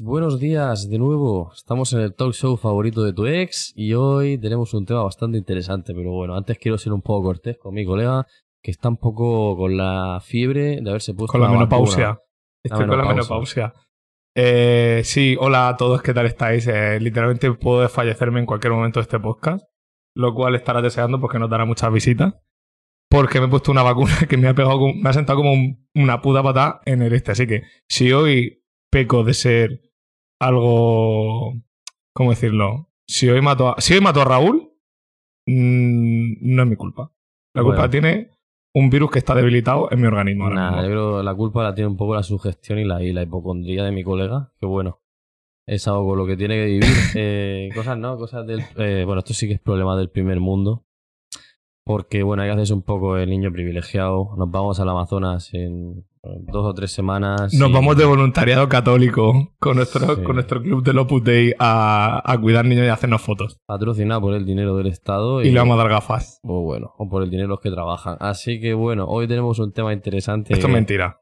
Buenos días de nuevo. Estamos en el talk show favorito de tu ex y hoy tenemos un tema bastante interesante. Pero bueno, antes quiero ser un poco cortés con mi colega que está un poco con la fiebre de haberse puesto Con la menopausia. Estoy con la menopausia. Eh, sí, hola a todos, ¿qué tal estáis? Eh, literalmente puedo desfallecerme en cualquier momento de este podcast, lo cual estará deseando porque nos dará muchas visitas. Porque me he puesto una vacuna que me ha pegado, me ha sentado como un- una puta patada en el este. Así que si hoy peco de ser algo, ¿cómo decirlo? Si hoy mato a, si hoy mato a Raúl, mm, no es mi culpa. La culpa Bueno. tiene un virus que está debilitado en mi organismo. ahora Nah, mismo. yo creo la culpa la tiene un poco la sugestión y la, y la hipocondría de mi colega. Que bueno, es algo con lo que tiene que vivir. Eh, cosas, ¿no? Cosas del. eh, bueno, esto sí que es problema del primer mundo. Porque, bueno, hay que hacerse un poco el niño privilegiado. Nos vamos al Amazonas en dos o tres semanas. Nos y- vamos de voluntariado católico con nuestro, Sí. con nuestro club del Opus Dei a, a cuidar niños y hacernos fotos. patrocinado por el dinero del Estado. Y le vamos a dar gafas. O bueno, o por el dinero de los que trabajan. Así que bueno, hoy tenemos un tema interesante. Esto es mentira.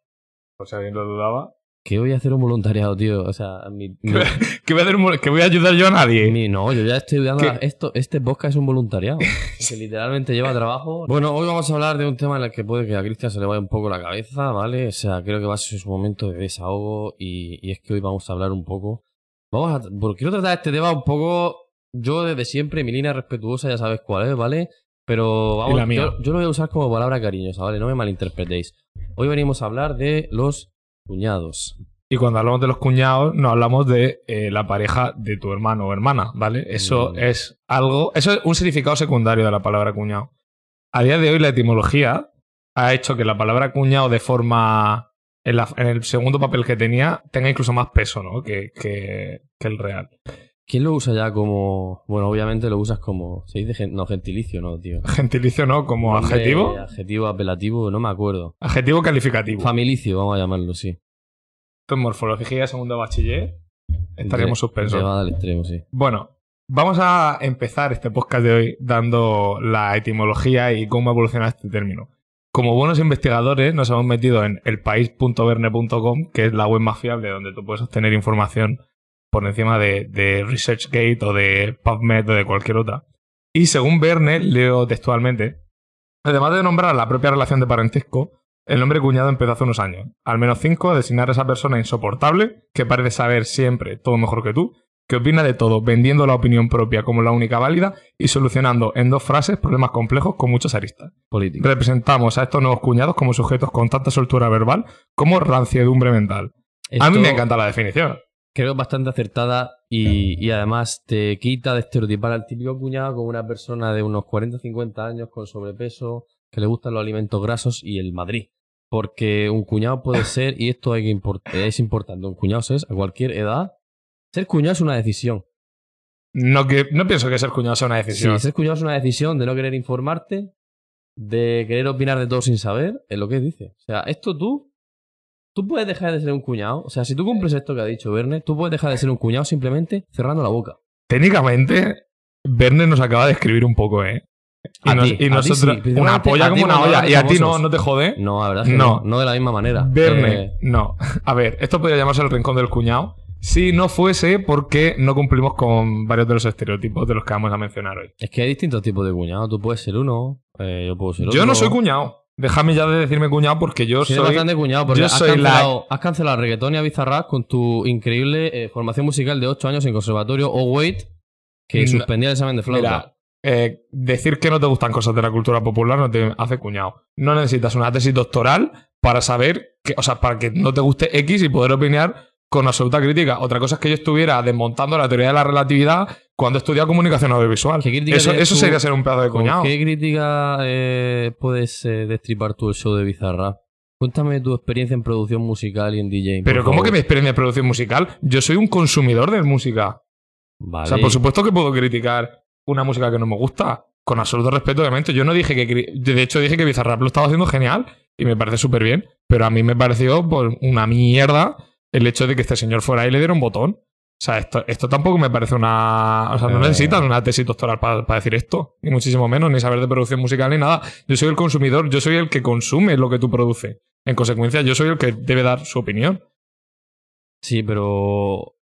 Por si alguien lo dudaba. Que voy a hacer un voluntariado, tío. O sea, mi, mi- ¿Que voy a, hacer un- que voy a ayudar yo a nadie? mi- no, yo ya estoy dando ¿Qué? la- esto. Este podcast es un voluntariado. que literalmente lleva trabajo. Bueno, hoy vamos a hablar de un tema en el que puede que a Cristian se le vaya un poco la cabeza, ¿vale? O sea, creo que va a ser su momento de desahogo y, y es que hoy vamos a hablar un poco. Vamos a. Porque quiero tratar este tema un poco. Yo desde siempre, mi línea respetuosa ya sabes cuál es, ¿vale? Pero vamos. Yo, yo lo voy a usar como palabra cariñosa, ¿vale? No me malinterpretéis. Hoy venimos a hablar de los cuñados. Y cuando hablamos de los cuñados, no hablamos de eh, la pareja de tu hermano o hermana, ¿vale? Eso Mm. es algo. Eso es un significado secundario de la palabra cuñado. A día de hoy, la etimología ha hecho que la palabra cuñado, de forma. En, la- en el segundo papel que tenía, tenga incluso más peso, ¿no? Que, que- que el real. ¿Quién lo usa ya como.? Bueno, obviamente lo usas como. Se dice gen- no, gentilicio, ¿no, tío? Gentilicio, ¿no? Como Nombre, adjetivo. Adjetivo, apelativo, no me acuerdo. Adjetivo calificativo. Familicio, vamos a llamarlo, sí. Esto es morfología segundo bachiller. Estaríamos suspensos. Llevada al extremo, sí. Bueno, vamos a empezar este podcast de hoy dando la etimología y cómo evoluciona este término. Como buenos investigadores, nos hemos metido en elpaís.verne.com, que es la web más fiable donde tú puedes obtener información por encima de, de ResearchGate o de PubMed o de cualquier otra. Y según Verne, leo textualmente, además de nombrar la propia relación de parentesco, el nombre cuñado empezó hace unos años. Al menos cinco a designar a esa persona insoportable, que parece saber siempre todo mejor que tú, que opina de todo, vendiendo la opinión propia como la única válida y solucionando en dos frases problemas complejos con muchas aristas. Político. Representamos a estos nuevos cuñados como sujetos con tanta soltura verbal como ranciedumbre mental. A mí me encanta la definición. Creo bastante acertada y, y además te quita de estereotipar al típico cuñado como una persona de unos 40-50 años con sobrepeso, que le gustan los alimentos grasos y el Madrid. Porque un cuñado puede ser, y esto hay que import- es importante, un cuñado es a cualquier edad. Ser cuñado es una decisión. No, que, no pienso que ser cuñado sea una Sí, decisión. ser cuñado es una decisión de no querer informarte, de querer opinar de todo sin saber, es lo que dice. O sea, esto tú, tú puedes dejar de ser un cuñado. O sea, si tú cumples esto que ha dicho Verne, tú puedes dejar de ser un cuñado simplemente cerrando la boca. Técnicamente, Verne nos acaba de escribir un poco, ¿eh? Y, A nos- nosotros. sí, una polla como una olla. ¿Y a ti no, no te jode? No, la verdad es que No. no. No, de la misma manera. Verne, Eh, no. A ver, esto podría llamarse el rincón del cuñado si no fuese porque no cumplimos con varios de los estereotipos de los que vamos a mencionar hoy. es que hay distintos tipos de cuñado. Tú puedes ser uno, eh, yo puedo ser otro. Yo no soy cuñado. Déjame ya de decirme cuñado porque yo Sí, soy. bastante cuñado porque yo has, soy la- cancelado, has cancelado reggaetón y a Bizarrap con tu increíble eh, formación musical de 8 años en conservatorio o Wait, que No. suspendía el examen de flauta. Mira, eh, decir que no te gustan cosas de la cultura popular no te hace cuñado. No necesitas una tesis doctoral para saber que, o sea, para que no te guste X y poder opinar con absoluta crítica. Otra cosa es que yo estuviera desmontando la teoría de la relatividad cuando estudiaba comunicación audiovisual. ¿Qué crítica Eso, tienes eso tú sería ser un pedazo de ¿Con cuñado. qué crítica eh, puedes eh, destripar tú el show de Bizarrap? Cuéntame tu experiencia en producción musical y en DJ. Pero ¿cómo favor. que mi experiencia de producción musical? Yo soy un consumidor de música. Vale. O sea, por supuesto que puedo criticar una música que no me gusta. Con absoluto respeto, obviamente. Yo no dije que... De hecho, dije que Bizarrap lo estaba haciendo genial y me parece súper bien. Pero a mí me pareció pues, una mierda el hecho de que este señor fuera ahí y le diera un botón. O sea, esto, esto tampoco me parece una... O sea, no Eh. necesitas una tesis doctoral para decir esto. Ni muchísimo menos, ni saber de producción musical ni nada. Yo soy el consumidor, yo soy el que consume lo que tú produces. En consecuencia, yo soy el que debe dar su opinión. Sí, pero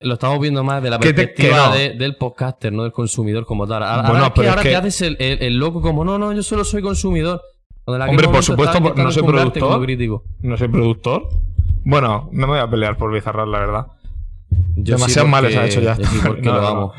lo estamos viendo más de la te- perspectiva de- del podcaster, no del consumidor como tal. Ahora, Bueno, ahora es que, pero es ahora te que- haces el, el- el loco como, no, no, yo solo soy consumidor. Hombre, por supuesto, no soy productor. No soy productor. Bueno, no me voy a pelear por Bizarrap, la verdad. Yo Demasiado sí mal porque- les ha hecho ya. yo sí porque No, lo amo.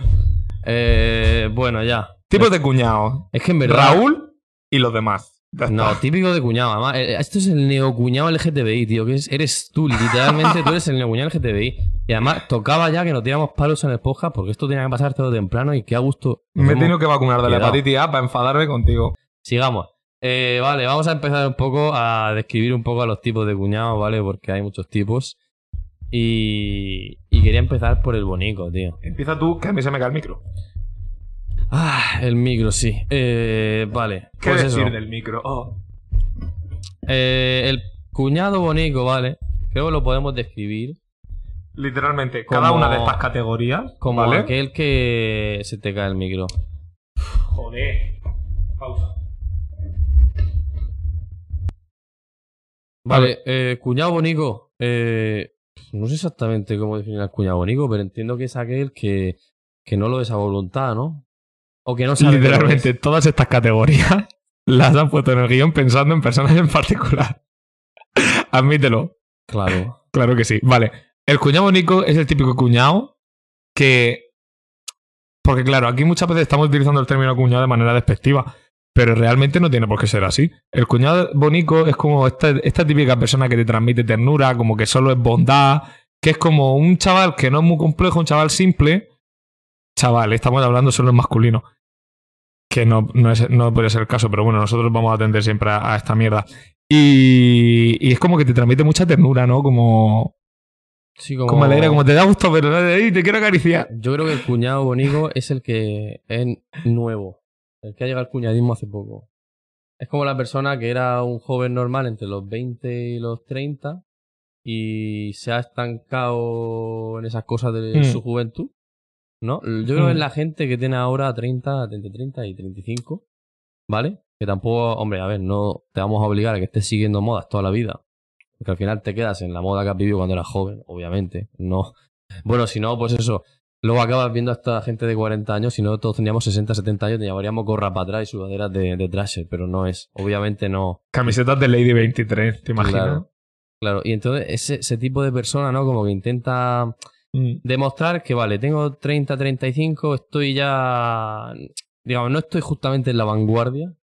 Eh, bueno, ya. Tipos de cuñado. Es que en verdad... Raúl y los demás. No, típico de cuñado. Además, eh, esto es el neocuñado LGTBI, tío. Que es- eres tú, literalmente tú eres el neocuñado LGTBI. Y además, tocaba ya que nos tiramos palos en el podcast porque esto tenía que pasar todo temprano y qué a gusto. me he tenido que vacunar de la hepatitis A para enfadarme contigo. Sigamos. Eh, vale, vamos a empezar un poco a describir un poco a los tipos de cuñados, ¿vale? Porque hay muchos tipos. Y, y quería empezar por el bonico, tío. Empieza tú, que a mí se me cae el micro. Ah, el micro, sí. Eh, vale. ¿Qué pues decir eso. del micro? Oh. Eh, el cuñado bonico, ¿vale? Creo que lo podemos describir Literalmente, Como- cada una de estas categorías. como ¿vale? aquel que se te cae el micro. Joder. Pausa. Vale, eh, cuñado bonico. Eh, no sé exactamente cómo definir al cuñado bonico, pero entiendo que es aquel que, que no lo es a voluntad, ¿no? O que no sabe Literalmente, todas estas categorías las han puesto en el guion pensando en personas en particular. Admítelo. Claro. Claro que sí. Vale. El cuñado bonito es el típico cuñado que. Porque, claro, aquí muchas veces estamos utilizando el término cuñado de manera despectiva. Pero realmente no tiene por qué ser así. El cuñado bonito es como esta, esta típica persona que te transmite ternura, como que solo es bondad, que es como un chaval que no es muy complejo, un chaval simple. Chaval, estamos hablando solo en masculino. Que no, no, es, no puede ser el caso, pero bueno, nosotros vamos a atender siempre a, a esta mierda. Y, y es como que te transmite mucha ternura, ¿no? Como, Sí, como, como alegre, como te da gusto, pero "Ey, te quiero acariciar. Yo creo que el cuñado bonico es el que es nuevo. El que ha llegado al cuñadismo hace poco. Es como la persona que era un joven normal entre los 20 y los 30 y se ha estancado en esas cosas de Mm. su juventud. ¿No? Yo creo que es Mm. la gente que tiene ahora 30, entre 30 y 35. ¿Vale? Que tampoco, hombre, a ver, no te vamos a obligar a que estés siguiendo modas toda la vida. Porque al final te quedas en la moda que has vivido cuando eras joven, obviamente. No. Bueno, si no, pues eso. Luego acabas viendo a esta gente de 40 años, si no todos tendríamos 60, 70 años, te llamaríamos gorra para atrás y sudaderas de, de Thrasher, pero no es. Obviamente no. Camisetas de Lady 23, ¿te imaginas? Claro. Claro, y entonces ese, ese tipo de persona, ¿no? Como que intenta Mm. demostrar que, vale, tengo 30, 35, estoy ya. Digamos, no estoy justamente en la vanguardia,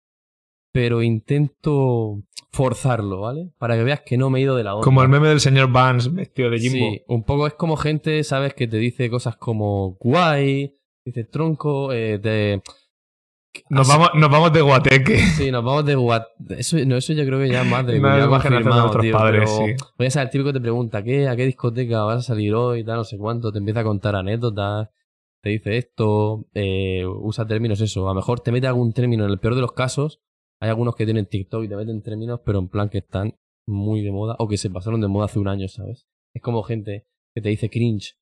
pero intento forzarlo, ¿vale? Para que veas que no me he ido de la onda. Como el meme del señor Vance vestido de Jimbo. Sí, un poco es como gente, ¿sabes? Que te dice cosas como guay, dice tronco, eh, te... Nos, vamos, nos vamos de guateque. Sí, nos vamos de guat... Eso, no, eso yo creo que ya es más de... Una imaginación de nuestros tío, padres, sí. Voy a ser el típico que te pregunta, ¿qué, ¿a qué discoteca vas a salir hoy? Tal, no sé cuánto, te empieza a contar anécdotas, te dice esto, eh, usa términos eso. A lo mejor te mete algún término, en el peor de los casos, hay algunos que tienen TikTok y te meten términos, pero en plan que están muy de moda o que se pasaron de moda hace un año, ¿sabes? Es como gente que te dice cringe.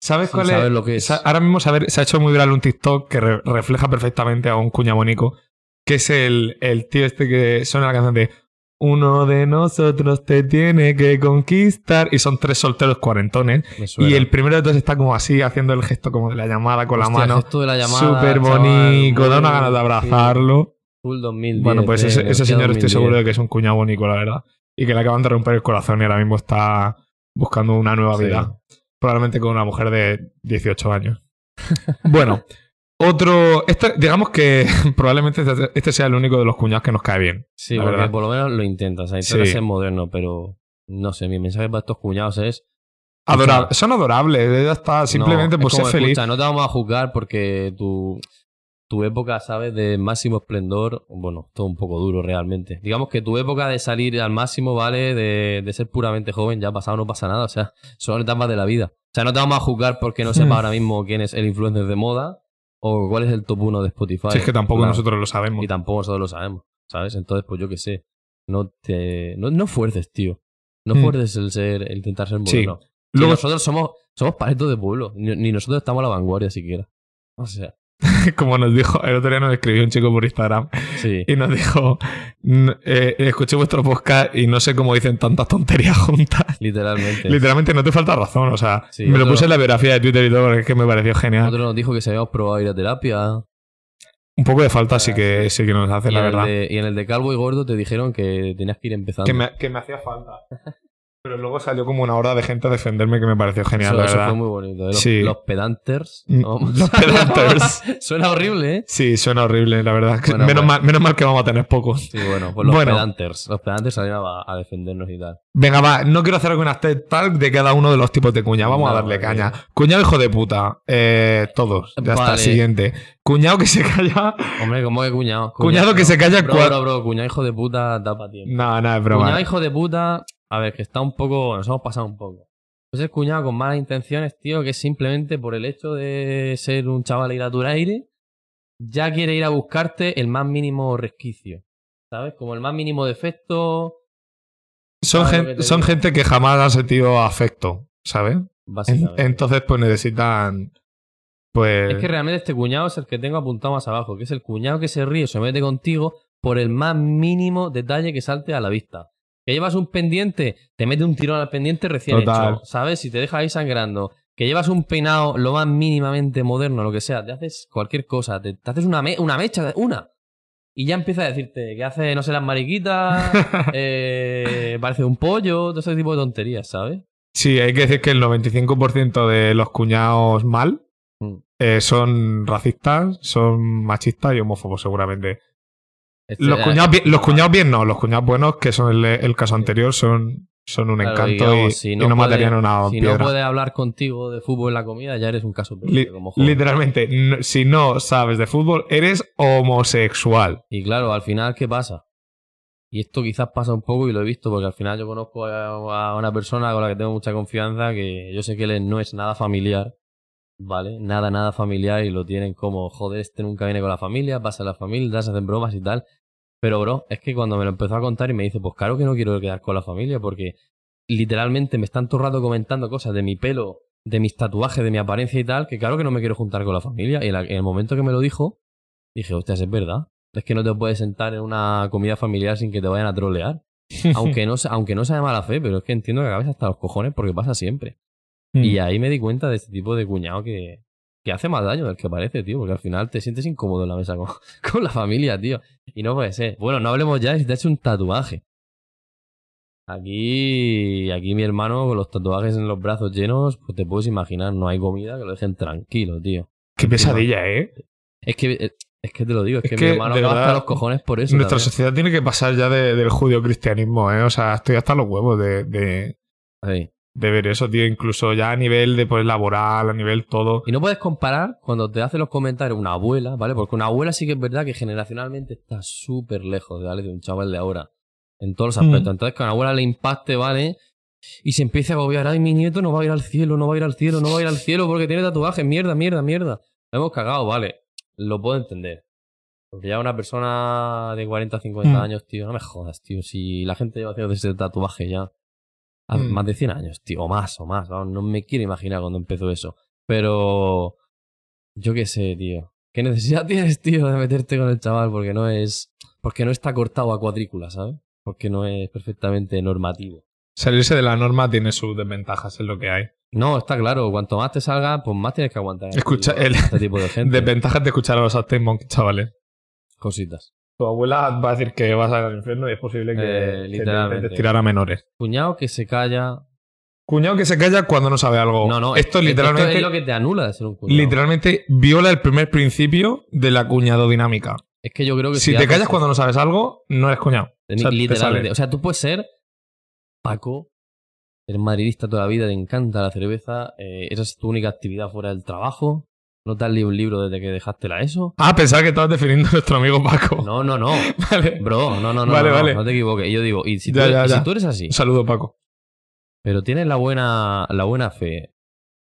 ¿Sabes cuál saber es? lo que es. Ahora mismo saber- se ha hecho muy viral un TikTok que re- refleja perfectamente a un cuñamónico, que es el, el tío este que suena la canción de Uno de nosotros te tiene que conquistar. Y son tres solteros cuarentones. Y el primero de todos está como así, haciendo el gesto como de la llamada con Hostia, la el mano. gesto de la llamada, Súper bonito, da una ganas de abrazarlo. Full 2010. Bueno, pues ese, señor estoy 2010. seguro de que es un cuñado bonito, la verdad. Y que le acaban de romper el corazón y ahora mismo está buscando una nueva Sí. vida. Probablemente con una mujer de 18 años. bueno, otro. Este, digamos que probablemente este, este sea el único de los cuñados que nos cae bien. Sí, porque verdad. por lo menos lo intenta. O sea, Sí. ser moderno, pero no sé, mi mensaje para estos cuñados es. Adora- son adorables, ya está. Simplemente no, pues es ser feliz. escucha, no te vamos a juzgar porque tu, tu época, ¿sabes? De máximo esplendor, bueno, todo un poco duro realmente. Digamos que tu época de salir al máximo, ¿vale? De, de ser puramente joven, ya pasado, no pasa nada. O sea, son etapas de la vida. O sea, no te vamos a juzgar porque no sepas ahora mismo quién es el influencer de moda o cuál es el top 1 de Spotify. Si es que tampoco Claro. nosotros lo sabemos. Y tampoco nosotros lo sabemos, ¿sabes? Entonces, pues yo qué sé. No te. No, no fuerces, tío. No Mm. fuerces el ser, el intentar ser Sí. moderno. Si Luego, nosotros somos, somos paletos de pueblo. Ni, ni nosotros estamos a la vanguardia siquiera. O sea. como nos dijo, el otro día nos escribió un chico por Instagram Sí. y nos dijo, "N- eh, escuché vuestro podcast y no sé cómo dicen tantas tonterías juntas. Literalmente. Literalmente no te falta razón, o sea, Sí, me lo puse en la biografía de Twitter y todo porque es que me pareció genial. Otro nos dijo que se habíamos probado ir a terapia. Un poco de falta sí que, sí que nos hace, Y la verdad. de, y en el de Calvo y Gordo te dijeron que tenías que ir empezando. Que me, que me hacía falta. Pero luego salió como una horda de gente a defenderme que me pareció genial, eso, la eso verdad. fue muy bonito. ¿eh? Los, Sí. los pedanters. Mm, los pedanters. Suena horrible, ¿eh? Sí, suena horrible, la verdad. Bueno, menos, bueno. Mal, menos mal que vamos a tener pocos. Sí, bueno, pues los Bueno. pedanters. Los pedanters salieron a, a defendernos y tal. Venga, va, no quiero hacer alguna TED Talk de cada uno de los tipos de cuñado. Vamos a darle caña. Cuñado hijo de puta. Eh, todos. Ya está, siguiente. Cuñado que se calla. Hombre, ¿cómo que cuñado? Cuñado que se calla Bro, bro, bro, cuñado hijo de puta, da pa' tiempo. No, no, es broma. Cuñado hijo de puta, a ver, que está un poco. Nos hemos pasado un poco. Pues es cuñado con malas intenciones, tío, que simplemente por el hecho de ser un chaval ir a tu aire, ya quiere ir a buscarte el más mínimo resquicio. ¿Sabes? Como el más mínimo defecto, Son, gente que jamás ha sentido afecto, ¿sabes? Entonces, pues necesitan. Pues. Es que realmente este cuñado es el que tengo apuntado más abajo, que es el cuñado que se ríe se mete contigo por el más mínimo detalle que salte a la vista. Que llevas un pendiente, te mete un tirón al pendiente recién Total. hecho, ¿sabes? Si te deja ahí sangrando. Que llevas un peinado lo más mínimamente moderno, lo que sea, te haces cualquier cosa, te, te haces una, me- una mecha, una. Y ya empieza a decirte que hace, no sé, las mariquitas, eh, parece un pollo, todo ese tipo de tonterías, ¿sabes? Sí, hay que decir que el 95% de los cuñados mal Mm. eh, son racistas, son machistas y homófobos, seguramente. Este- Los cuñados, bien, los cuñados bien no, los cuñados buenos, que son el, el caso anterior, son, son un Claro, encanto digamos, y, si y no no, puede- matarían una Si piedra. no puede hablar contigo de fútbol en la comida, ya eres un caso Li- como joven. literalmente, no- si no sabes de fútbol, eres homosexual. Y claro, al final, ¿qué pasa? Y esto quizás pasa un poco y lo he visto porque al final yo conozco a a una persona con la que tengo mucha confianza que yo sé que él no es nada familiar, ¿vale? Nada, nada familiar y lo tienen como, joder, este nunca viene con la familia, pasa la familia, se hacen bromas y tal. Pero, bro, es que cuando me lo empezó a contar y me dice, pues claro que no quiero quedar con la familia porque literalmente me están todo el rato comentando cosas de mi pelo, de mis tatuajes, de mi apariencia y tal, que claro que no me quiero juntar con la familia. Y en, el momento que me lo dijo, dije, hostias, es verdad. Es que no te puedes sentar en una comida familiar sin que te vayan a trolear. aunque, no, sea- aunque no sea de mala fe, pero es que entiendo que acabes hasta los cojones porque pasa siempre. Mm. Y ahí me di cuenta de este tipo de cuñado que, que hace más daño del que parece, tío, porque al final te sientes incómodo en la mesa con, con la familia, tío. Y no puede ser. Bueno, no hablemos ya si te has hecho un tatuaje. Aquí, aquí mi hermano con los tatuajes en los brazos llenos, pues te puedes imaginar, no hay comida que lo dejen tranquilo, tío. Qué pesadilla, ¿eh? Es que, es que te lo digo, es, Es que, que, mi hermano acaba hasta los cojones por eso. Nuestra también. sociedad tiene que pasar ya de- del judío-cristianismo, ¿eh? O sea, estoy hasta los huevos de, de, Sí. De ver eso, tío. Incluso ya a nivel de pues, laboral, a nivel todo. Y no puedes comparar cuando te hace los comentarios una abuela, ¿vale? Porque una abuela sí que es verdad que generacionalmente está súper lejos, ¿vale? De un chaval de ahora. En todos los aspectos. Mm. Entonces, que a una abuela le impacte, ¿vale? Y se empieza a agobiar, ay, mi nieto no va a ir al cielo, no va a ir al cielo, no va a ir al cielo porque tiene tatuajes, mierda, mierda, mierda. Lo hemos cagado, vale. Lo puedo entender. Porque ya una persona de 40, 50 Mm. años, tío, no me jodas, tío. Si la gente lleva haciendo ese tatuaje ya Mm. más de 100 años, tío, o más, o más. no me quiero imaginar cuando empezó eso. Pero yo qué sé, tío. ¿Qué necesidad tienes, tío, de meterte con el chaval? Porque no es. Porque no está cortado a cuadrícula, ¿sabes? Porque no es perfectamente normativo. Salirse de la norma tiene sus desventajas, es lo que hay. No, está claro. Cuanto más te salga, pues más tienes que aguantar. este Escucha, tipo- el- este tipo de gente. Desventajas de escuchar a los Arctic Monkeys, chavales. Cositas. Tu abuela va a decir que vas al infierno y es posible que, Eh, literalmente. tirar a menores. Cuñado que se calla. Cuñado que se calla cuando no sabe algo. No, no. Esto es- literalmente, es lo que te anula de ser un cuñado. literalmente viola el primer principio de la cuñado dinámica. Es que yo creo que Si te callas cuando no sabes algo, no eres cuñado. O sea, te literalmente. O sea, tú puedes ser Paco, eres madridista toda la vida, te encanta la cerveza, eh, esa es tu única actividad fuera del trabajo, no te has leído un libro desde que dejaste la ESO. Ah, pensaba que estabas definiendo a nuestro amigo Paco. No, no, no. Vale. Bro, no, no, no. Vale, no, vale. no te equivoques. Y yo digo, y si, Ya, tú, ya, y si ya. tú eres así, Un saludo, Paco. pero tienes la buena, la buena fe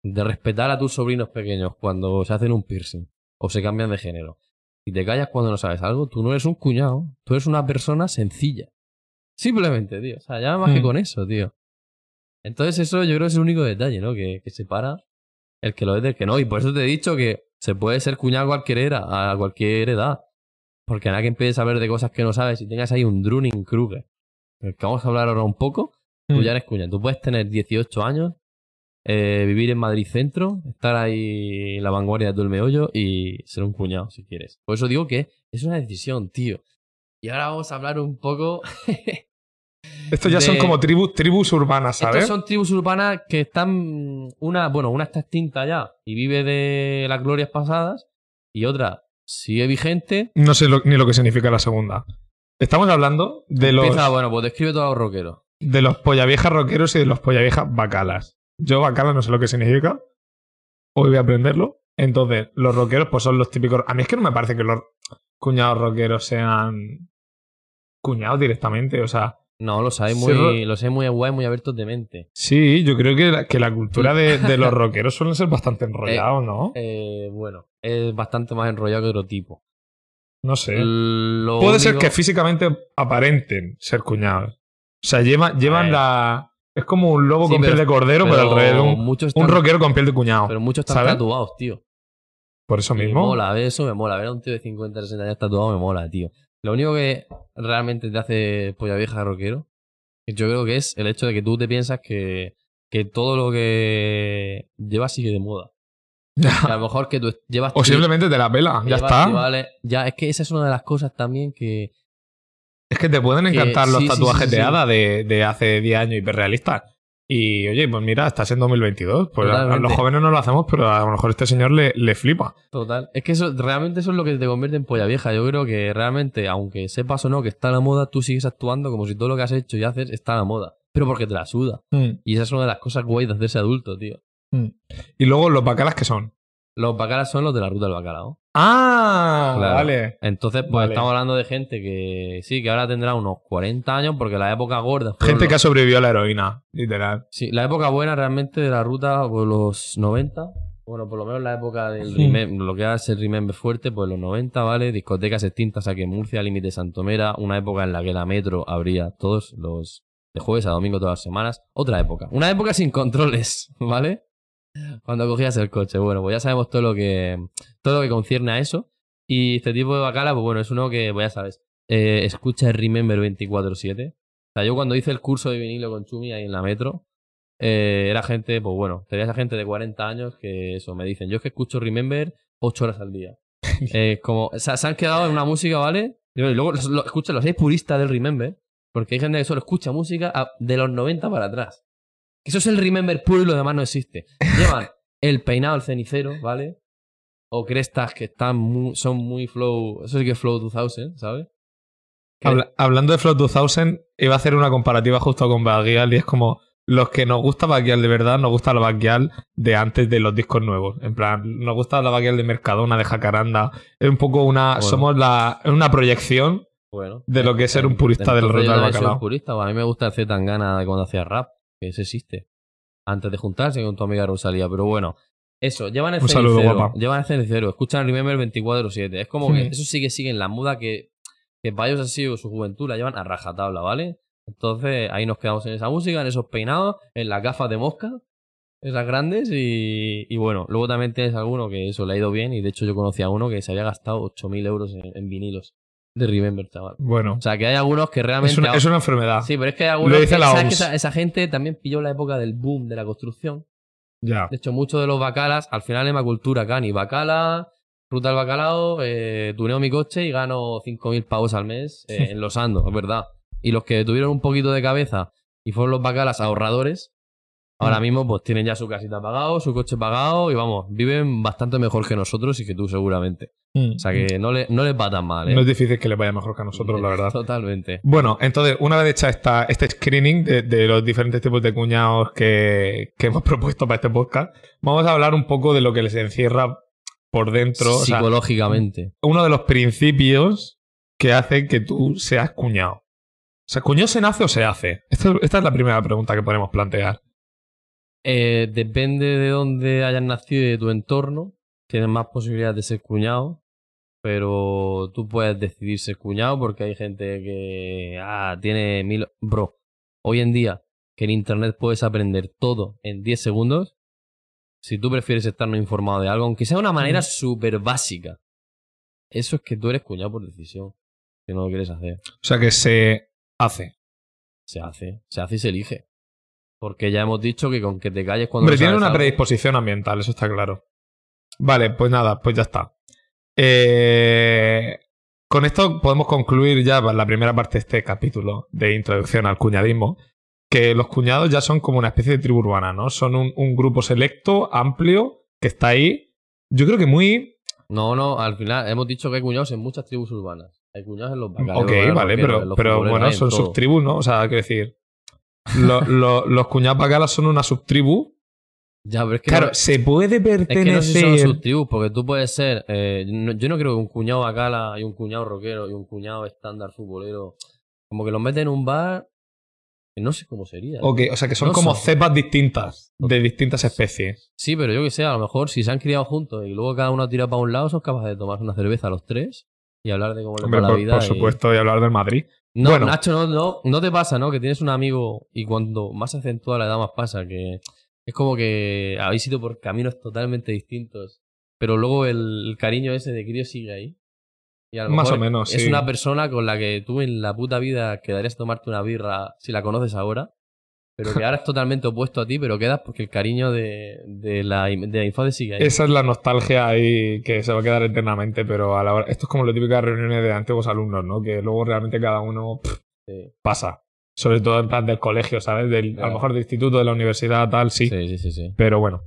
de respetar a tus sobrinos pequeños cuando se hacen un piercing o se cambian de género y te callas cuando no sabes algo, tú no eres un cuñado, tú eres una persona sencilla. Simplemente, tío. O sea, ya más que Mm. con eso, tío. Entonces eso yo creo que es el único detalle, ¿no? Que, que separa el que lo es del que no. Y por eso te he dicho que se puede ser cuñado a cualquier era, a cualquier edad. Porque nada que empieces a hablar de cosas que no sabes y tengas ahí un Druning Kruger, del que vamos a hablar ahora un poco, tú Mm. ya eres cuñado. Tú puedes tener 18 años, eh, vivir en Madrid Centro, estar ahí en la vanguardia de el meollo y ser un cuñado si quieres. Por eso digo que es una decisión, tío. Y ahora vamos a hablar un poco. Estos ya son como tribus, tribus urbanas, ¿sabes? Estos son tribus urbanas que están. Una, bueno, una está extinta ya y vive de las glorias pasadas, y otra sigue vigente. No sé lo- ni lo que significa la segunda. Estamos hablando de los, Empieza, bueno, pues describe todos los rockeros. de los pollaviejas rockeros y de los pollaviejas bacalas. Yo bacala no sé lo que significa. Hoy voy a aprenderlo. Entonces, los rockeros pues son los típicos... A mí es que no me parece que los cuñados rockeros sean cuñados directamente. O sea, No, los hay Sí, muy, ro- los hay muy guay, muy abiertos de mente. sí, yo creo que la, que la cultura de, de los rockeros suelen ser bastante enrollados, ¿no? Eh, bueno, es bastante más enrollado que otro tipo. No sé. Lo Puede ser que físicamente aparenten ser cuñados. O sea, llevan, llevan la... Es como un lobo Sí, con pero- piel de cordero, pero, al revés. Un, muchos un rockero con piel de cuñado. pero muchos están ¿sabes? tatuados, tío. Por eso Y Me mismo. mola, ver eso me mola. Ver a un tío de 50, 60 años tatuado me mola, tío. Lo único que realmente te hace polla vieja rockero, yo creo que es el hecho de que tú te piensas que, que todo lo que llevas sigue de moda. A lo mejor que tú llevas... O simplemente te la pela, ya está. tribales- Ya, es que esa es una de las cosas también que... Es que te pueden Que encantar los sí, tatuajes sí, sí. de hada de, de hace 10 años hiperrealistas. Y oye, pues mira, estás en 2022. Pues a- a, los jóvenes no lo hacemos, pero a lo mejor este señor le, le flipa. Total. Es que eso, realmente eso es lo que te convierte en polla vieja. Yo creo que realmente, aunque sepas o no que está a la moda, tú sigues actuando como si todo lo que has hecho y haces está a la moda. Pero porque te la suda. Y esa es una de las cosas guay de hacerse adulto, tío. Y luego los bacalas que son. Los bacalas son los de la ruta del bacalao. Ah, Claro. vale. Entonces, pues Vale. estamos hablando de gente que sí, que ahora tendrá unos 40 años, porque la época gorda. Gente los- que ha sobrevivido a la heroína, literal. Sí, la época buena realmente de la ruta, pues los 90. Bueno, por lo menos la época del Sí. lo que era el remember fuerte, pues los 90, ¿vale? Discotecas extintas aquí en Murcia, límite Santomera, una época en la que la metro abría todos los de jueves a domingo todas las semanas. Otra época. Una época sin controles, ¿vale? Cuando cogías el coche. Bueno, pues ya sabemos todo lo que todo lo que concierne a eso. Y este tipo de bacala, pues bueno, es uno que, pues ya sabes, eh, escucha el Remember 24-7. O sea, yo cuando hice el curso de vinilo con Chumi ahí en la metro, eh, era gente, pues bueno, tenía esa gente de 40 años que eso, me dicen, yo es que escucho Remember 8 horas al día. Eh, como, o sea, se han quedado en una música, ¿vale? Y luego lo, escuchan los 6 puristas del Remember, porque hay gente que solo escucha música a- de los 90 para atrás. Eso es el Remember puro y lo demás no existe. Llevan el peinado al cenicero, ¿vale? O crestas que están muy- son muy flow, eso sí que es flow 2000, ¿sabes? Habla- hablando de Flow 2000, iba a hacer una comparativa justo con Baguial y es como los que nos gusta Baguial de verdad, nos gusta la Baguial de antes de los discos nuevos. En plan, nos gusta la Baguial de Mercadona, de Jacaranda. Es un poco una. Bueno. Somos la. Es una proyección Bueno, de lo que es ser un purista del yo del bacalao. purista, pues a mí me gusta el Z Tangana de cuando hacía rap, que eso existe. Antes de juntarse con tu amiga Rosalía, pero bueno. Eso, llevan el Un saludo, cenicero, guapa. llevan el cenicero, escuchan Remember 24-7. Es como que eso sí que sigue en la muda que, que para ellos ha sido su juventud, la llevan a rajatabla, ¿vale? Entonces ahí nos quedamos en esa música, en esos peinados, en las gafas de mosca, esas grandes y, y bueno, luego también tienes alguno que eso le ha ido bien y de hecho yo conocí a uno que se había gastado 8.000 euros en, en vinilos de Remember, chaval. Bueno, O sea, que hay algunos que realmente... es una, es una enfermedad. Sí, pero es que hay algunos Lo dice que, la ¿sabes OMS. que esa, esa gente también pilló la época del boom de la construcción. Ya. De hecho, muchos de los bacalas, al final en la cultura, Cani, bacala, ruta del bacalao, eh, tuneo mi coche y gano 5.000 pavos al mes eh, en los andos, es verdad. Y los que tuvieron un poquito de cabeza y fueron los bacalas ahorradores, ahora Mm. mismo pues tienen ya su casita pagado, su coche pagado y vamos, viven bastante mejor que nosotros y que tú seguramente. O sea que no, le, no les va tan mal, ¿eh? Mm. No es difícil que le vaya mejor que a nosotros, la verdad. Totalmente. Bueno, entonces, una vez hecha esta, este screening de, de los diferentes tipos de cuñados que, que hemos propuesto para este podcast, vamos a hablar un poco de lo que les encierra por dentro. O sea, Psicológicamente. uno de los principios que hace que tú seas cuñado. O sea, ¿cuñado se nace o se hace? Esta es la primera pregunta que podemos plantear. Eh, depende de dónde hayas nacido y de tu entorno. Tienes más posibilidades de ser cuñado. Pero tú puedes decidir ser cuñado porque hay gente que ah, tiene mil... Bro, hoy en día que en internet puedes aprender todo en 10 segundos. Si tú prefieres estar no informado de algo, aunque sea de una manera súper básica. eso es que tú eres cuñado por decisión, que no lo quieres hacer. O sea que se hace. Se hace, se hace y se elige. Porque ya hemos dicho que con que te calles cuando... Hombre, tiene una algo- predisposición ambiental, eso está claro. Vale, pues nada, pues ya está. Eh, con esto podemos concluir ya la primera parte de este capítulo de introducción al cuñadismo. Que los cuñados ya son como una especie de tribu urbana, ¿no? Son un, un grupo selecto, amplio, que está ahí. Yo creo que muy. No, no, al final hemos dicho que hay cuñados en muchas tribus urbanas. Hay cuñados en los bacallos, ok, los vale, pero, los pero bueno, hay en son subtribus, ¿no? O sea, quiero decir. Lo- lo- los cuñados bacalas son una subtribu. Ya, pero es que Claro, no- se puede Es que no sé si pertenecer. son subtribus, porque tú puedes ser. eh, no- yo no creo que un cuñado bacala y un cuñado rockero y un cuñado estándar futbolero. Como que los meten en un bar. que No sé cómo sería. Ok, o sea que son No como son. cepas distintas de distintas especies. Sí, pero yo que sé, a lo mejor si se han criado juntos y luego cada uno ha tirado para un lado, son capaces de tomarse una cerveza los tres y hablar de cómo les va la vida. por y- supuesto, y hablar del Madrid. No, Bueno. Nacho, no, no, no te pasa, ¿no? Que tienes un amigo y cuando más acentua la edad más pasa, que es como que habéis ido por caminos totalmente distintos, pero luego el, el cariño ese de crío sigue ahí. Y a lo Más mejor o menos, Es sí. una persona con la que tú en la puta vida quedarías a tomarte una birra si la conoces ahora, pero que ahora es totalmente opuesto a ti, pero quedas porque el cariño de, de, la, de la infancia sigue ahí. Esa es la nostalgia ahí que se va a quedar eternamente, pero a la hora... Esto es como las típicas reuniones de antiguos alumnos, ¿no? Que luego realmente cada uno pff, Sí, pasa. Sobre todo en plan del colegio, ¿sabes? Del, A lo mejor del instituto, de la universidad, tal, sí. sí, sí, sí, sí. Pero bueno.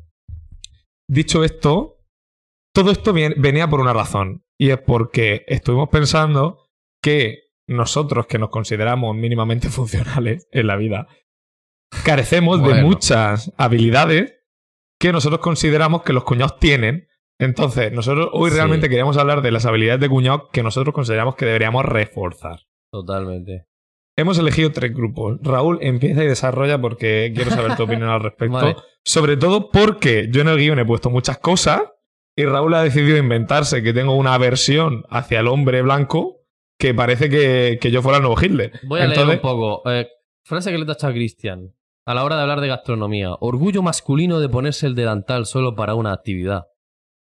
Dicho esto, todo esto venía por una razón. Y es porque estuvimos pensando que nosotros, que nos consideramos mínimamente funcionales en la vida, carecemos de muchas habilidades que nosotros consideramos que los cuñados tienen. Entonces, nosotros hoy Sí. realmente queríamos hablar de las habilidades de cuñado que nosotros consideramos que deberíamos reforzar. Totalmente. Hemos elegido tres grupos. Raúl, empieza y desarrolla porque quiero saber tu opinión al respecto. Vale. Sobre todo porque yo en el guion he puesto muchas cosas y Raúl ha decidido inventarse que tengo una aversión hacia el hombre blanco que parece que, que yo fuera el nuevo Hitler. Voy a Entonces, leer un poco. Eh, frase que le he tachado a Cristian. A la hora de hablar de gastronomía. Orgullo masculino de ponerse el delantal solo para una actividad.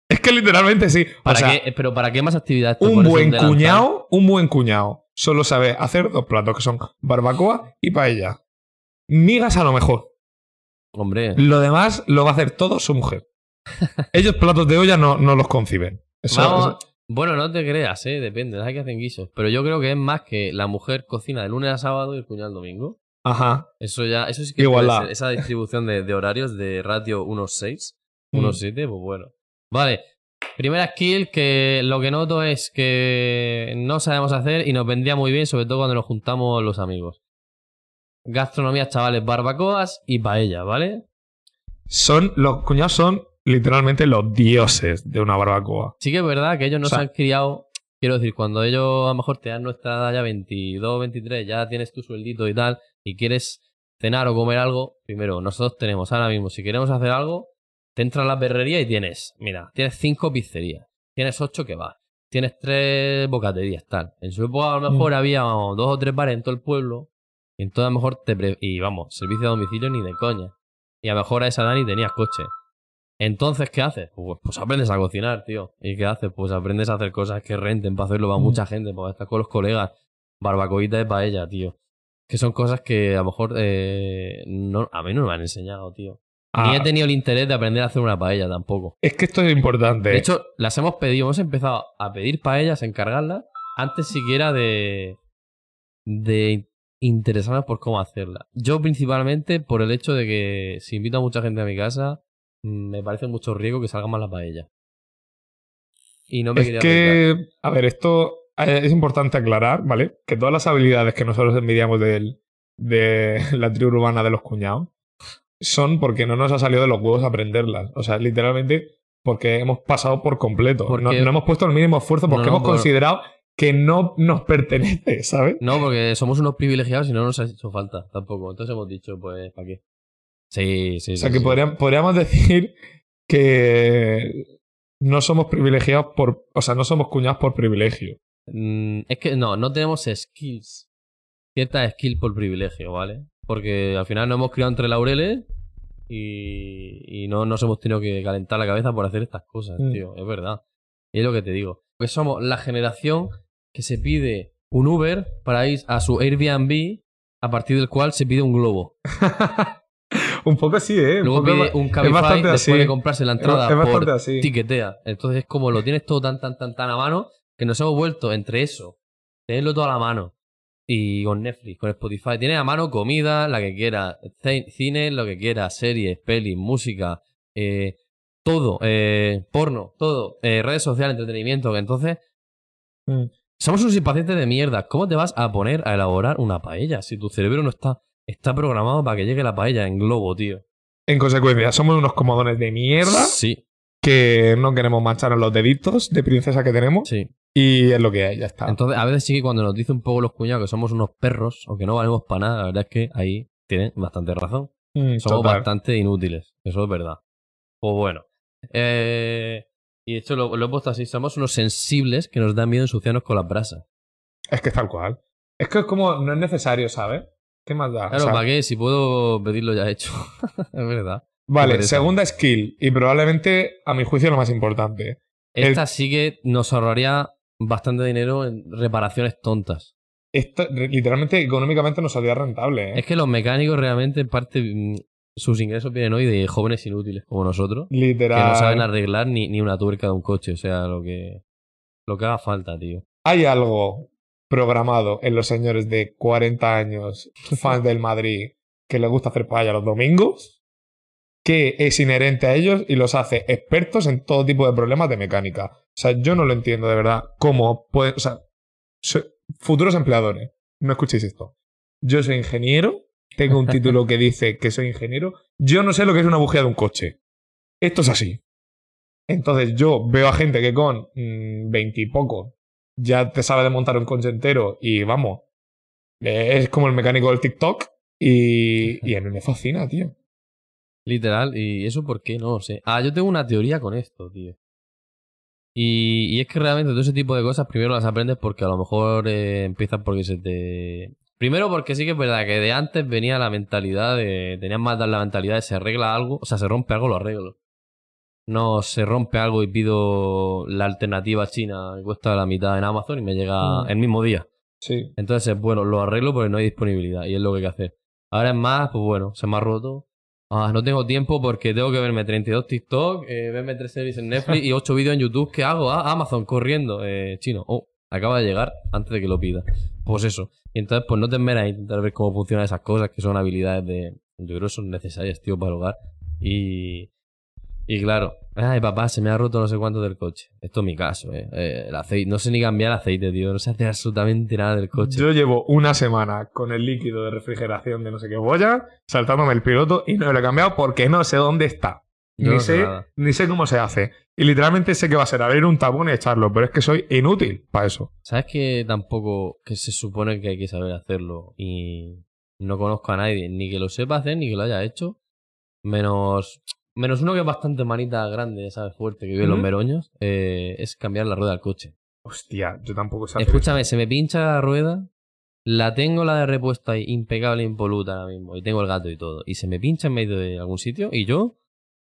Es que literalmente sí. O ¿Para sea, qué? Pero ¿para qué más actividades te un pones buen cuñado, un buen cuñado solo sabe hacer dos platos que son barbacoa y paella. Migas a lo mejor. Hombre, Lo demás lo va a hacer todo su mujer. Ellos platos de olla no, no los conciben. Eso, vamos- eso- Bueno, no te creas, ¿eh? Depende, hay que hacen guisos. Pero yo creo que es más que la mujer cocina de lunes a sábado y el cuñado el domingo. Ajá. Eso ya, eso sí que Igualdad. puede ser. Esa distribución de, de horarios de ratio 1.6, Mm. 1.7, pues bueno. Vale. Primera skill que lo que noto es que no sabemos hacer y nos vendría muy bien, sobre todo cuando nos juntamos los amigos. Gastronomía, chavales, barbacoas y paella, ¿vale? Son, los cuñados son literalmente los dioses de una barbacoa. Sí que es verdad que ellos no O sea- han criado. Quiero decir, cuando ellos a lo mejor te dan nuestra edad ya 22, 23, ya tienes tu sueldito y tal, y quieres cenar o comer algo, primero, nosotros tenemos ahora mismo, si queremos hacer algo, te entras a la perrería y tienes, mira, tienes cinco pizzerías, tienes ocho que va, tienes tres bocaterías, tal. En su época a lo mejor Mm. había vamos, dos o tres bares en todo el pueblo, y entonces a lo mejor te... pre- y vamos, servicio a domicilio ni de coña. Y a lo mejor a esa edad ni tenías coche. Entonces, ¿qué haces? Pues, pues aprendes a cocinar, tío. ¿Y qué haces? Pues aprendes a hacer cosas que renten para hacerlo para Mm. mucha gente, para estar con los colegas. Barbacoita de paella, tío. Que son cosas que a lo mejor eh, no, a mí no me han enseñado, tío. Ah, Ni he tenido el interés de aprender a hacer una paella tampoco. es que esto es importante. De hecho, las hemos pedido, hemos empezado a pedir paellas, a encargarlas, antes siquiera de, de interesarnos por cómo hacerla. Yo principalmente por el hecho de que si invito a mucha gente a mi casa, me parece mucho riesgo que salga mal la paella. Y no me es quería que, a ver, esto eh, es importante aclarar, ¿vale? Que todas las habilidades que nosotros envidiamos del- de la tribu urbana de los cuñados son porque no nos ha salido de los huevos aprenderlas. O sea, literalmente porque hemos pasado por completo. Porque- No, no hemos puesto el mínimo esfuerzo porque No, no, hemos por- considerado que no nos pertenece, ¿sabes? No, porque somos unos privilegiados y no nos ha hecho falta tampoco. Entonces hemos dicho, pues, ¿para qué? Sí, sí, O sea, sí, que sí. podrían- podríamos decir que no somos privilegiados por. O sea, no somos cuñados por privilegio. Mm, es que no, no tenemos skills. Cierta skill por privilegio, ¿vale? Porque al final nos hemos criado entre laureles y, y no nos hemos tenido que calentar la cabeza por hacer estas cosas, Mm. tío. Es verdad. Y es lo que te digo. que somos la generación que se pide un Uber para ir a su Airbnb, a partir del cual se pide un globo. un poco así, ¿eh? Luego poco- pide un es Cabify bastante después así. de comprarse la entrada es por así. tiquetea. Entonces es como lo tienes todo tan, tan, tan, tan a mano que nos hemos vuelto entre eso, tenerlo todo a la mano y con Netflix, con Spotify. Tienes a mano comida, la que quieras, cine, lo que quieras, series, pelis, música, eh, todo, eh, porno, todo, eh, redes sociales, entretenimiento. que Entonces, Mm. somos unos impacientes de mierda. ¿Cómo te vas a poner a elaborar una paella si tu cerebro no está, está programado para que llegue la paella en globo, tío? En consecuencia, somos unos comodones de mierda Sí, que no queremos manchar los deditos de princesa que tenemos sí. y es lo que hay, ya está. Entonces, a veces sí que cuando nos dicen un poco los cuñados que somos unos perros o que no valemos para nada, la verdad es que ahí tienen bastante razón. Mm, Somos total. bastante inútiles, eso es verdad. Pues bueno. Eh, y esto lo, lo he puesto así, somos unos sensibles que nos da miedo ensuciarnos con las brasas. Es que es tal cual. Es que es como, no es necesario, ¿sabes? ¿Qué más da? O Claro, sea, ¿para qué? Si puedo pedirlo ya hecho. es verdad. Vale, segunda skill y probablemente a mi juicio lo más importante. El- Esta sí que nos ahorraría bastante dinero en reparaciones tontas. Esto re- literalmente económicamente nos saldría rentable. ¿eh? Es que los mecánicos realmente en parte mm, sus ingresos vienen hoy de jóvenes inútiles como nosotros. que Literal. no saben arreglar ni, ni una tuerca de un coche. O sea, lo que, lo que haga falta, tío. Hay algo programado en los señores de 40 años, fans del Madrid, que les gusta hacer paella los domingos, que es inherente a ellos y los hace expertos en todo tipo de problemas de mecánica. O sea, yo no lo entiendo de verdad cómo pueden... O sea, futuros empleadores, no escuchéis esto. Yo soy ingeniero, tengo un título que dice que soy ingeniero, yo no sé lo que es una bujía de un coche. Esto es así. Entonces yo veo a gente que con veintipocos ya te sabe de montar un coche entero y vamos, es como el mecánico del TikTok y, y a mí me fascina, tío. Literal. ¿Y eso por qué? No sé. Ah, yo tengo una teoría con esto, tío. Y, y es que realmente todo ese tipo de cosas primero las aprendes porque a lo mejor eh, empiezas porque se te... Primero porque sí que es verdad que de antes venía la mentalidad de... Tenías más la mentalidad de se arregla algo, o sea, se rompe algo, lo arreglo. No se rompe algo y pido la alternativa china cuesta la mitad en Amazon y me llega Mm. el mismo día. Sí. Entonces, bueno, lo arreglo porque no hay disponibilidad y es lo que hay que hacer. Ahora es más, pues bueno, se me ha roto. Ah, no tengo tiempo porque tengo que verme 32 TikTok, eh, verme 3 series en Netflix y 8 vídeos en YouTube. ¿Qué hago? Ah, Amazon corriendo. Eh, chino. Oh, acaba de llegar antes de que lo pida. Pues eso. Y entonces, pues no te esmeras a intentar ver cómo funcionan esas cosas que son habilidades de. Yo creo que son necesarias, tío, para el hogar. Y. Y claro, ay papá, se me ha roto no sé cuánto del coche. Esto es mi caso, eh. Eh, el aceite, no sé ni cambiar el aceite, tío. No sé hacer absolutamente nada del coche. Yo llevo una semana con el líquido de refrigeración de no sé qué boya, saltándome el piloto y no lo he cambiado porque no sé dónde está. Yo Ni no sé nada. ni sé cómo se hace. Y literalmente sé que va a ser abrir un tabón y echarlo, pero es que soy inútil para eso. ¿Sabes que tampoco que se supone que hay que saber hacerlo? Y no conozco a nadie, ni que lo sepa hacer, ni que lo haya hecho. Menos, menos uno que es bastante manita grande, ¿sabes? Fuerte, que vive en los meroños. eh, es cambiar la rueda del coche. Hostia, yo tampoco hacer Escúchame, se me pincha la rueda. La tengo la de repuesto ahí, impecable, impoluta ahora mismo. Y tengo el gato y todo. Y se me pincha en medio de algún sitio y yo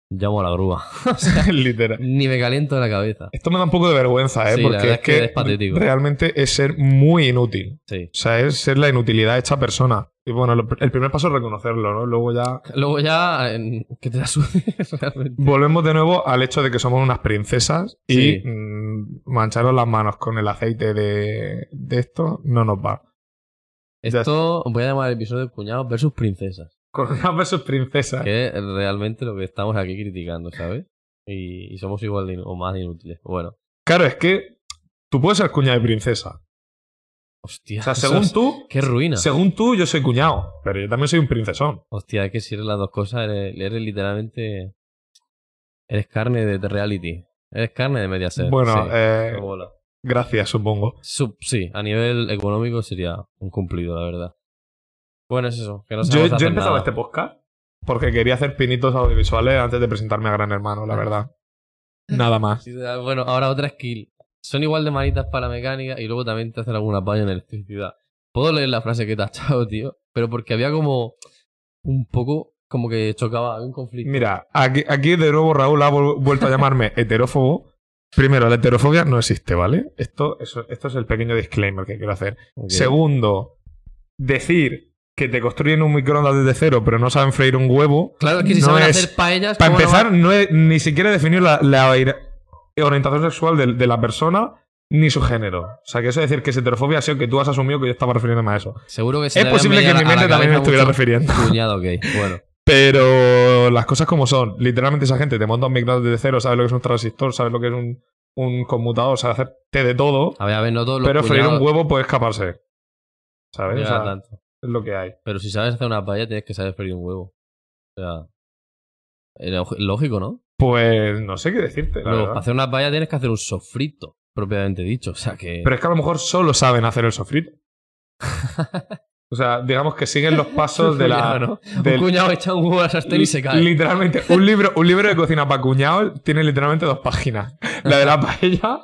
llamo a la grúa. o sea, eso. Literal. ni me caliento la cabeza. Esto me da un poco de vergüenza, ¿eh? Sí, porque es que es patético. realmente es ser muy inútil. Sí. O sea, es ser la inutilidad hecha persona. Y bueno, lo- el primer paso es reconocerlo, ¿no? Luego ya Luego ya, en- que te la realmente. volvemos de nuevo al hecho de que somos unas princesas y mm, mancharos las manos con el aceite de, de esto no nos va. Esto voy a llamar el episodio de cuñados versus princesas. Con unas versus princesas. Que es realmente lo que estamos aquí criticando, ¿sabes? Y, y somos igual de, o más inútiles. Bueno, Claro, es que tú puedes ser cuñada de princesa. hostia. O sea, según es- tú, Qué ruina. según tú, yo soy cuñado, pero yo también soy un princesón. Hostia, es que si eres las dos cosas, eres, eres literalmente. Eres carne de, de reality. Eres carne de Mediaset. bueno, sí. eh, gracias, supongo. Sub- sí, a nivel económico sería un cumplido, la verdad. Bueno, es eso. Que no Yo, he empezado nada. este podcast porque quería hacer pinitos audiovisuales antes de presentarme a Gran Hermano, la verdad. Nada más. Bueno, ahora otra skill. Son igual de manitas para la mecánica y luego también te hacen alguna paña en electricidad. Puedo leer la frase que te ha echado, tío, pero porque había como un poco como que chocaba, un conflicto. Mira, aquí, aquí de nuevo Raúl ha vuelto a llamarme heterófobo Primero, la heterofobia no existe, ¿vale? Esto, eso- esto es el pequeño disclaimer que quiero hacer. Segundo, decir que te construyen un microondas desde cero, pero no saben freír un huevo. Claro, es que si no saben es- hacer paellas. Para ¿cómo no empezar, no he ni siquiera definido la, la ori- orientación sexual de, de la persona ni su género. O sea, que eso de decir que es heterofobia ha sido que tú has asumido que yo estaba refiriéndome a eso. Seguro que se Es posible que en mi mente también me estuviera refiriendo. Cuñado, ok. Bueno. Pero las cosas como son. Literalmente esa gente te monta un microondas desde cero, sabe lo que es un transistor, sabe lo que es un, un conmutador, sabe hacerte de todo. A ver, a ver, no todos los Pero freír un huevo puede escaparse. ¿Sabes? O sea, tanto. Es lo que hay. Pero si sabes hacer una paella, tienes que saber freír un huevo. O sea. Lógico, ¿no? Pues no sé qué decirte, la Luego, verdad. para hacer una paella tienes que hacer un sofrito, propiamente dicho. O sea que. Pero es que a lo mejor solo saben hacer el sofrito. o sea, digamos que siguen los pasos de la. ¿no? del- Un cuñado echa un huevo a sartén y se cae. Literalmente, un libro, un libro de cocina para cuñados tiene literalmente dos páginas. La de la paella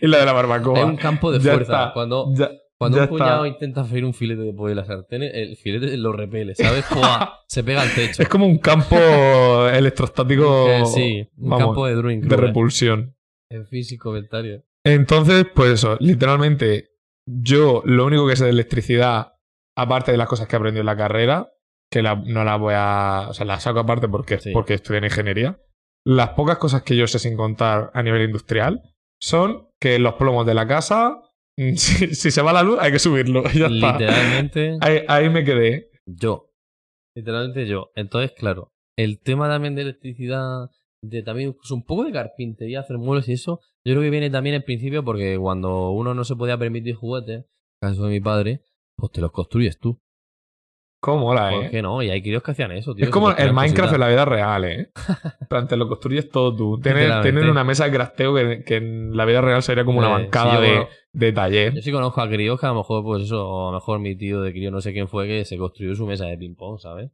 y la de la barbacoa. Es un campo de Ya fuerza. está. Cuando, Ya- cuando ya un cuñado está. intenta freír un filete de pollo en la sartén, el filete lo repele, ¿sabes? ¡Fua! se pega al techo. Es como un campo electrostático. Eh, sí, un vamos, campo de Druin de repulsión. En fin, sin comentario. Entonces, pues eso, literalmente, yo lo único que sé de electricidad, aparte de las cosas que he aprendido en la carrera, que la- no las voy a. O sea, las saco aparte porque, Sí. porque estudié en ingeniería. Las pocas cosas que yo sé sin contar a nivel industrial son que los plomos de la casa, si, si se va la luz, hay que subirlo. está. Literalmente, Ahí, ahí me quedé. yo. Literalmente yo. Entonces, claro, el tema también de electricidad, de también incluso un poco de carpintería, hacer muebles y eso, yo creo que viene también en principio porque cuando uno no se podía permitir juguetes, caso de mi padre, pues te los construyes tú. ¿Cómo mola, ¿Por eh? qué no? Y hay críos que hacían eso, tío. Es como el Minecraft en la vida real, ¿eh? Te lo construyes todo tú. Tienes una mesa de crafteo que, que en la vida real sería como una Eh, bancada sí, de, taller. Yo sí conozco a críos que a lo mejor, pues eso, o a lo mejor mi tío de crío, no sé quién fue, que se construyó su mesa de ping-pong, ¿sabes?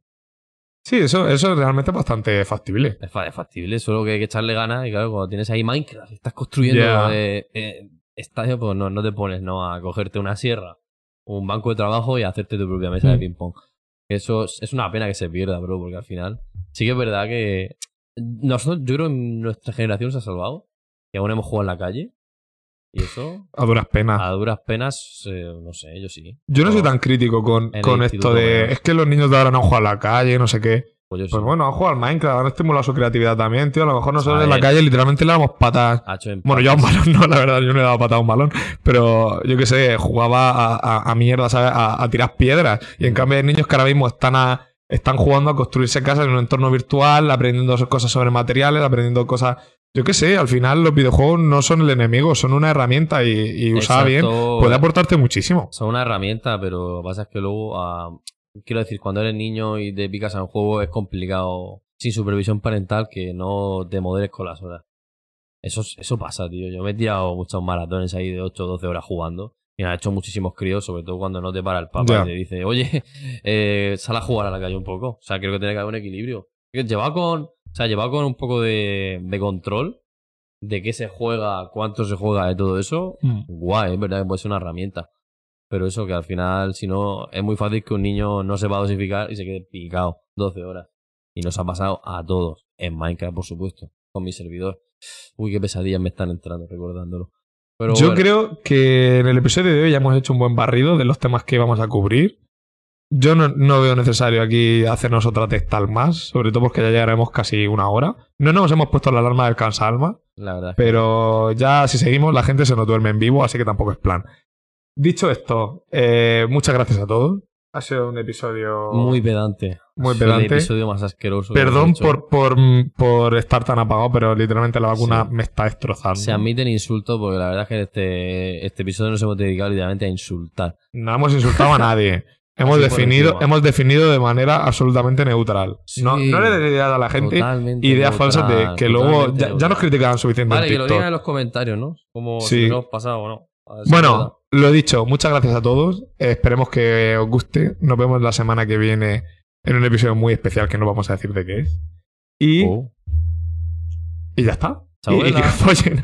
Sí, eso, eso es realmente bastante factible. Es, fa- es factible, solo que hay que echarle ganas y claro, cuando tienes ahí Minecraft, estás construyendo Ya. eh, eh, estadio, pues no, no te pones ¿no? a cogerte una sierra, un banco de trabajo y a hacerte tu propia mesa de Mm. ping-pong. Eso es, es una pena que se pierda, bro, porque al final sí que es verdad que nosotros, yo creo que nuestra generación se ha salvado, que aún hemos jugado en la calle y eso, A duras penas. a duras penas, eh, no sé, yo sí. Yo no soy tan crítico con, con esto de. Es que los niños de ahora no juegan a la calle, no sé qué. Pues yo sí. Pues bueno, han jugado al Minecraft, han estimulado su creatividad también, tío. A lo mejor nosotros A en la calle literalmente le damos patas. Bueno, yo a un patas. balón no, la verdad, yo no le he dado patada a un balón. Pero yo qué sé, jugaba a, a- a mierda, ¿sabes? A, a tirar piedras. Y en cambio hay niños que ahora mismo están a- están jugando a construirse casas en un entorno virtual, aprendiendo cosas sobre materiales, aprendiendo cosas. Yo qué sé, al final los videojuegos no son el enemigo, son una herramienta y, y usada bien puede aportarte muchísimo. Son una herramienta, pero lo que pasa es que luego, ah, quiero decir, cuando eres niño y te picas a un juego es complicado, sin supervisión parental, que no te modeles con las horas. Eso, es- eso pasa, tío. Yo me he tirado muchos maratones ahí de 8 o 12 horas jugando. Y me ha hecho muchísimos críos, sobre todo cuando no te para el papá y te dice, oye, eh, sal a jugar a la calle un poco. O sea, creo que tiene que haber un equilibrio. Lleva con, o sea, lleva con un poco de, de control de qué se juega, cuánto se juega, de todo eso, guay, es verdad que puede ser una herramienta. Pero eso que al final, si no, es muy fácil que un niño no sepa dosificar y se quede picado 12 horas. Y nos ha pasado a todos. En Minecraft, por supuesto. Con mi servidor. Uy, qué pesadillas me están entrando recordándolo. Pero Yo bueno, creo que en el episodio de hoy ya hemos hecho un buen barrido de los temas que vamos a cubrir. Yo no, no veo necesario aquí hacernos otra textal más, sobre todo porque ya llegaremos casi una hora. No nos hemos puesto la alarma del cansalma, la verdad. pero ya si seguimos la gente se nos duerme en vivo, así que tampoco es plan. Dicho esto, eh, muchas gracias a todos. Ha sido un episodio Muy pedante. muy El pedante. episodio más asqueroso. Perdón por, por, por estar tan apagado, pero literalmente la vacuna Sí. me está destrozando. Se admiten insultos porque la verdad es que este, este episodio nos hemos dedicado literalmente a insultar. No hemos insultado a nadie. Hemos Así definido, hemos definido de manera absolutamente neutral. Sí. No, no le des ideas a la gente ideas falsas de que luego ya, nos criticaban suficiente Vale, en que lo digan en los comentarios, ¿no? Como Sí. si no os pasado o no. Bueno, lo dicho, muchas gracias a todos. Esperemos que os guste. Nos vemos la semana que viene en un episodio muy especial que no vamos a decir de qué es. Y, Oh. y ya está. Chao, Y- y que follen.